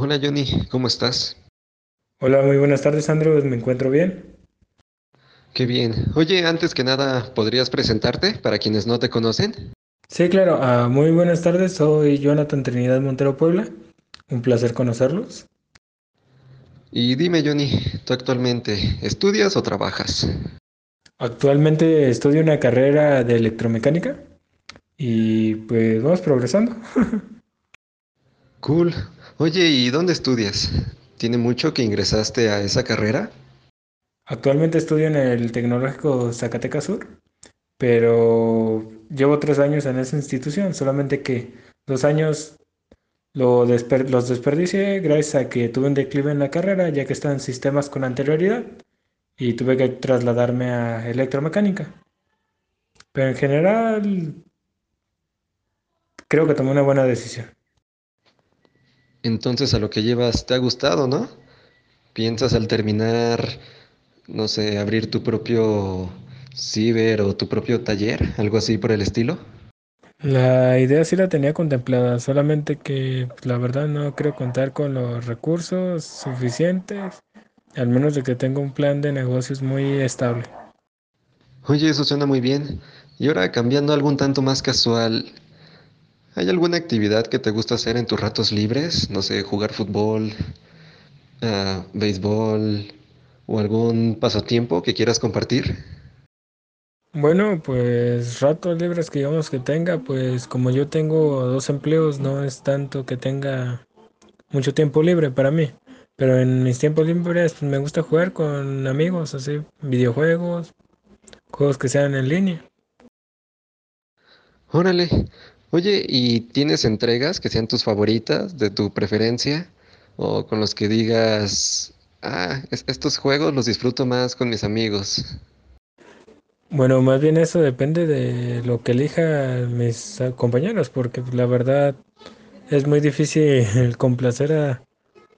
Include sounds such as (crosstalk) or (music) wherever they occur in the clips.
Hola Johnny, ¿cómo estás? Hola, muy buenas tardes, Andrew. Me encuentro bien. Qué bien. Oye, antes que nada, ¿podrías presentarte para quienes no te conocen? Sí, claro. ah, muy buenas tardes. Soy Jonathan Trinidad Montero Puebla. Un placer conocerlos. Y dime Johnny, ¿tú actualmente estudias o trabajas? Actualmente estudio una carrera de electromecánica y pues vamos progresando. (laughs) Cool. Oye, ¿y dónde estudias? ¿Tiene mucho que ingresaste a esa carrera? Actualmente estudio en el Tecnológico Zacatecas Sur, pero llevo tres años en esa institución, solamente que dos años los desperdicié gracias a que tuve un declive en la carrera, ya que estaba en sistemas con anterioridad y tuve que trasladarme a electromecánica. Pero en general, creo que tomé una buena decisión. Entonces a lo que llevas te ha gustado, ¿no? ¿Piensas al terminar, no sé, abrir tu propio ciber o tu propio taller, algo así por el estilo? La idea sí la tenía contemplada, solamente que la verdad no creo contar con los recursos suficientes, al menos de que tenga un plan de negocios muy estable. Oye, eso suena muy bien. Y ahora cambiando a algo un tanto más casual, ¿hay alguna actividad que te gusta hacer en tus ratos libres? No sé, jugar fútbol, ah, béisbol o algún pasatiempo que quieras compartir. Bueno, pues ratos libres que digamos que tenga, pues como yo tengo dos empleos, no es tanto que tenga mucho tiempo libre para mí. Pero en mis tiempos libres pues, me gusta jugar con amigos, así, videojuegos, juegos que sean en línea. Órale. Oye, ¿y tienes entregas que sean tus favoritas, de tu preferencia? O con los que digas, ah, es- estos juegos los disfruto más con mis amigos. Bueno, más bien eso depende de lo que elijan mis compañeros, porque la verdad es muy difícil (laughs) complacer a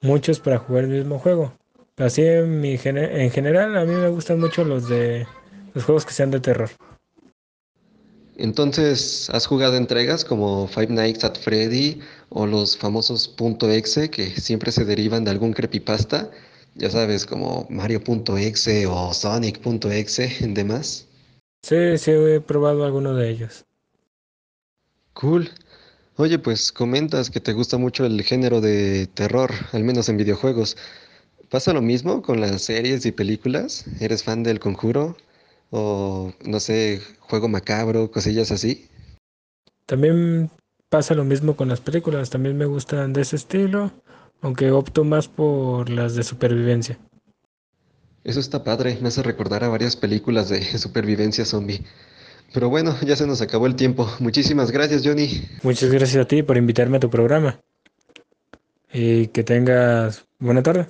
muchos para jugar el mismo juego. Así en mi gene- en general a mí me gustan mucho los de los juegos que sean de terror. Entonces, ¿has jugado entregas como Five Nights at Freddy o los famosos .exe que siempre se derivan de algún creepypasta? Ya sabes, como Mario.exe o Sonic.exe (laughs) en demás. Sí, sí he probado alguno de ellos. Cool. Oye, pues comentas que te gusta mucho el género de terror, al menos en videojuegos. ¿Pasa lo mismo con las series y películas? ¿Eres fan del Conjuro? O, no sé, juego macabro, cosillas así. También pasa lo mismo con las películas, también me gustan de ese estilo, aunque opto más por las de supervivencia. Eso está padre, me hace recordar a varias películas de (laughs) supervivencia zombie. Pero bueno, ya se nos acabó el tiempo. Muchísimas gracias, Johnny. Muchas gracias a ti por invitarme a tu programa y que tengas buena tarde.